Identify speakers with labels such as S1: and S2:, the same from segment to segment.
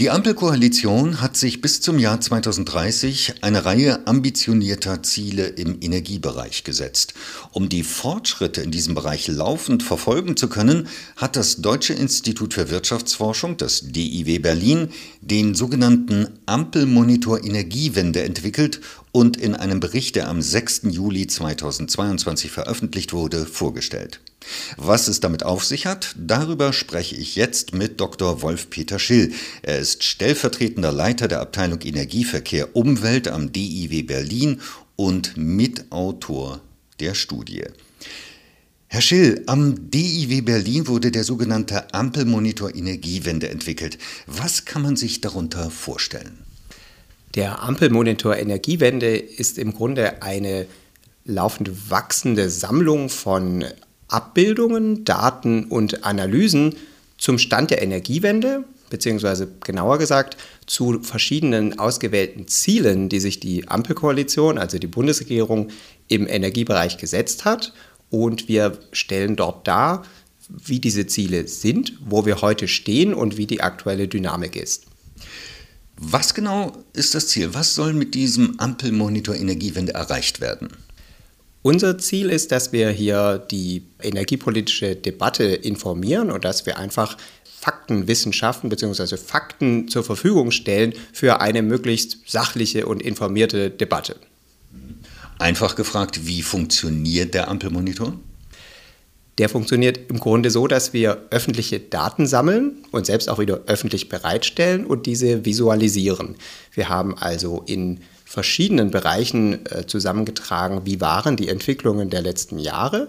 S1: Die Ampelkoalition hat sich bis zum Jahr 2030 eine Reihe ambitionierter Ziele im Energiebereich gesetzt. Um die Fortschritte in diesem Bereich laufend verfolgen zu können, hat das Deutsche Institut für Wirtschaftsforschung, das DIW Berlin, den sogenannten Ampelmonitor Energiewende entwickelt und in einem Bericht, der am 6. Juli 2022 veröffentlicht wurde, vorgestellt. Was es damit auf sich hat, darüber spreche ich jetzt mit Dr. Wolf-Peter Schill. Er ist stellvertretender Leiter der Abteilung Energieverkehr Umwelt am DIW Berlin und Mitautor der Studie. Herr Schill, am DIW Berlin wurde der sogenannte Ampelmonitor Energiewende entwickelt. Was kann man sich darunter vorstellen?
S2: Der Ampelmonitor Energiewende ist im Grunde eine laufend wachsende Sammlung von Abbildungen, Daten und Analysen zum Stand der Energiewende, beziehungsweise genauer gesagt zu verschiedenen ausgewählten Zielen, die sich die Ampelkoalition, also die Bundesregierung, im Energiebereich gesetzt hat. Und wir stellen dort dar, wie diese Ziele sind, wo wir heute stehen und wie die aktuelle Dynamik ist.
S1: Was genau ist das Ziel? Was soll mit diesem Ampelmonitor Energiewende erreicht werden?
S2: Unser Ziel ist, dass wir hier die energiepolitische Debatte informieren und dass wir einfach Faktenwissenschaften bzw. Fakten zur Verfügung stellen für eine möglichst sachliche und informierte Debatte.
S1: Einfach gefragt, wie funktioniert der Ampelmonitor?
S2: Der funktioniert im Grunde so, dass wir öffentliche Daten sammeln und selbst auch wieder öffentlich bereitstellen und diese visualisieren. Wir haben also in verschiedenen Bereichen äh, zusammengetragen, wie waren die Entwicklungen der letzten Jahre,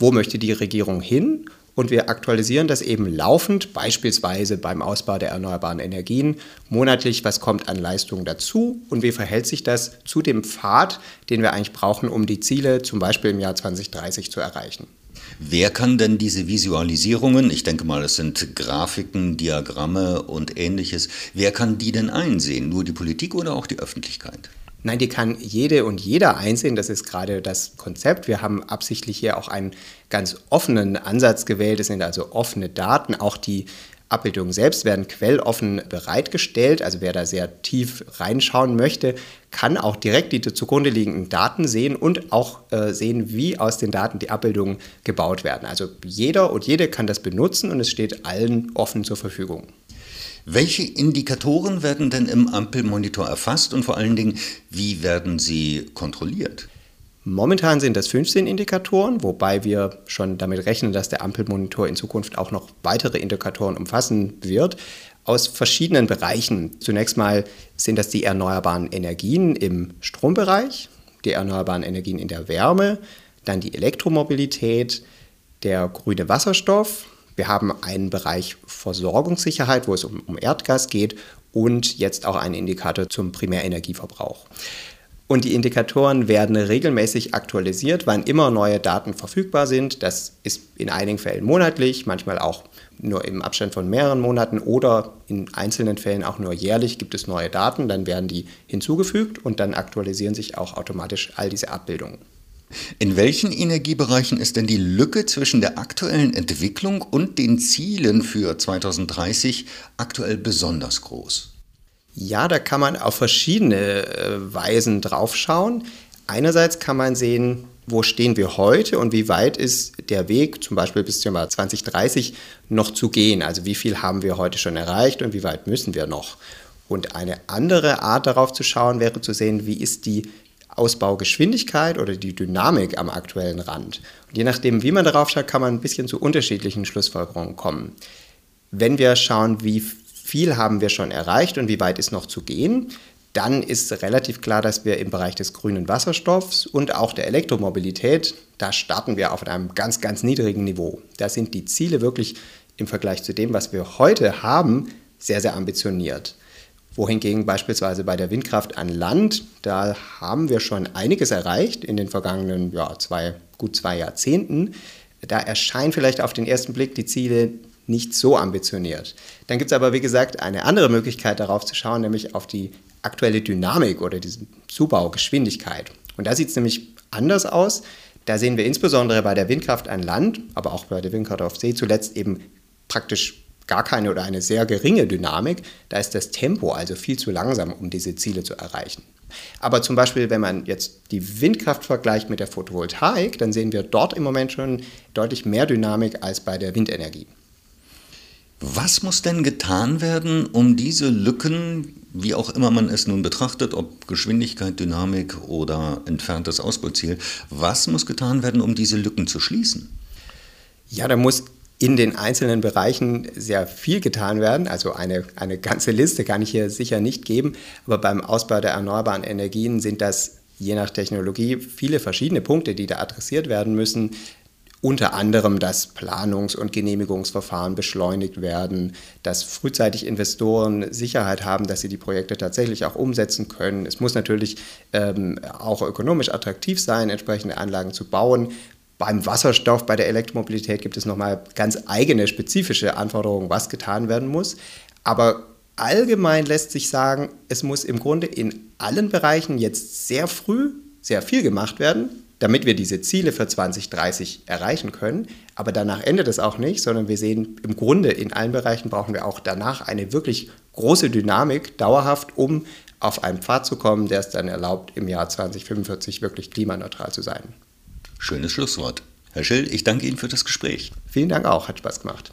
S2: wo möchte die Regierung hin? Und wir aktualisieren das eben laufend, beispielsweise beim Ausbau der erneuerbaren Energien, monatlich, was kommt an Leistungen dazu? Und wie verhält sich das zu dem Pfad, den wir eigentlich brauchen, um die Ziele zum Beispiel im Jahr 2030 zu erreichen.
S1: Wer kann denn diese Visualisierungen, ich denke mal, es sind Grafiken, Diagramme und ähnliches, wer kann die denn einsehen? Nur die Politik oder auch die Öffentlichkeit?
S2: Nein, die kann jede und jeder einsehen. Das ist gerade das Konzept. Wir haben absichtlich hier auch einen ganz offenen Ansatz gewählt. Es sind also offene Daten. Auch die Abbildungen selbst werden quelloffen bereitgestellt. Also wer da sehr tief reinschauen möchte, kann auch direkt die zugrunde liegenden Daten sehen und auch äh, sehen, wie aus den Daten die Abbildungen gebaut werden. Also jeder und jede kann das benutzen und es steht allen offen zur Verfügung.
S1: Welche Indikatoren werden denn im Ampelmonitor erfasst und vor allen Dingen, wie werden sie kontrolliert?
S2: Momentan sind das 15 Indikatoren, wobei wir schon damit rechnen, dass der Ampelmonitor in Zukunft auch noch weitere Indikatoren umfassen wird, aus verschiedenen Bereichen. Zunächst mal sind das die erneuerbaren Energien im Strombereich, die erneuerbaren Energien in der Wärme, dann die Elektromobilität, der grüne Wasserstoff. Wir haben einen Bereich Versorgungssicherheit, wo es um, um Erdgas geht und jetzt auch einen Indikator zum Primärenergieverbrauch. Und die Indikatoren werden regelmäßig aktualisiert, wann immer neue Daten verfügbar sind. Das ist in einigen Fällen monatlich, manchmal auch nur im Abstand von mehreren Monaten oder in einzelnen Fällen auch nur jährlich gibt es neue Daten. Dann werden die hinzugefügt und dann aktualisieren sich auch automatisch all diese Abbildungen.
S1: In welchen Energiebereichen ist denn die Lücke zwischen der aktuellen Entwicklung und den Zielen für 2030 aktuell besonders groß?
S2: Ja, da kann man auf verschiedene äh, Weisen draufschauen. Einerseits kann man sehen, wo stehen wir heute und wie weit ist der Weg zum Beispiel bis zum Jahr 2030 noch zu gehen. Also wie viel haben wir heute schon erreicht und wie weit müssen wir noch. Und eine andere Art darauf zu schauen wäre zu sehen, wie ist die Ausbaugeschwindigkeit oder die Dynamik am aktuellen Rand. Und je nachdem, wie man darauf schaut, kann man ein bisschen zu unterschiedlichen Schlussfolgerungen kommen. Wenn wir schauen, wie viel haben wir schon erreicht und wie weit ist noch zu gehen, dann ist relativ klar, dass wir im Bereich des grünen Wasserstoffs und auch der Elektromobilität, da starten wir auf einem ganz, ganz niedrigen Niveau. Da sind die Ziele wirklich im Vergleich zu dem, was wir heute haben, sehr, sehr ambitioniert. Wohingegen beispielsweise bei der Windkraft an Land, da haben wir schon einiges erreicht in den vergangenen ja, zwei, gut zwei Jahrzehnten. Da erscheinen vielleicht auf den ersten Blick die Ziele nicht so ambitioniert. Dann gibt es aber, wie gesagt, eine andere Möglichkeit darauf zu schauen, nämlich auf die aktuelle Dynamik oder diese Zubaugeschwindigkeit. Und da sieht es nämlich anders aus. Da sehen wir insbesondere bei der Windkraft an Land, aber auch bei der Windkraft auf See zuletzt eben praktisch gar keine oder eine sehr geringe Dynamik, da ist das Tempo also viel zu langsam, um diese Ziele zu erreichen. Aber zum Beispiel, wenn man jetzt die Windkraft vergleicht mit der Photovoltaik, dann sehen wir dort im Moment schon deutlich mehr Dynamik als bei der Windenergie.
S1: Was muss denn getan werden, um diese Lücken, wie auch immer man es nun betrachtet, ob Geschwindigkeit, Dynamik oder entferntes Ausbauziel, was muss getan werden, um diese Lücken zu schließen?
S2: Ja, da muss in den einzelnen Bereichen sehr viel getan werden. Also eine, eine ganze Liste kann ich hier sicher nicht geben. Aber beim Ausbau der erneuerbaren Energien sind das je nach Technologie viele verschiedene Punkte, die da adressiert werden müssen. Unter anderem, dass Planungs- und Genehmigungsverfahren beschleunigt werden, dass frühzeitig Investoren Sicherheit haben, dass sie die Projekte tatsächlich auch umsetzen können. Es muss natürlich ähm, auch ökonomisch attraktiv sein, entsprechende Anlagen zu bauen. Beim Wasserstoff, bei der Elektromobilität gibt es nochmal ganz eigene spezifische Anforderungen, was getan werden muss. Aber allgemein lässt sich sagen, es muss im Grunde in allen Bereichen jetzt sehr früh sehr viel gemacht werden, damit wir diese Ziele für 2030 erreichen können. Aber danach endet es auch nicht, sondern wir sehen im Grunde in allen Bereichen brauchen wir auch danach eine wirklich große Dynamik dauerhaft, um auf einen Pfad zu kommen, der es dann erlaubt, im Jahr 2045 wirklich klimaneutral zu sein.
S1: Schönes Schlusswort. Herr Schill, ich danke Ihnen für das Gespräch.
S2: Vielen Dank auch, hat Spaß gemacht.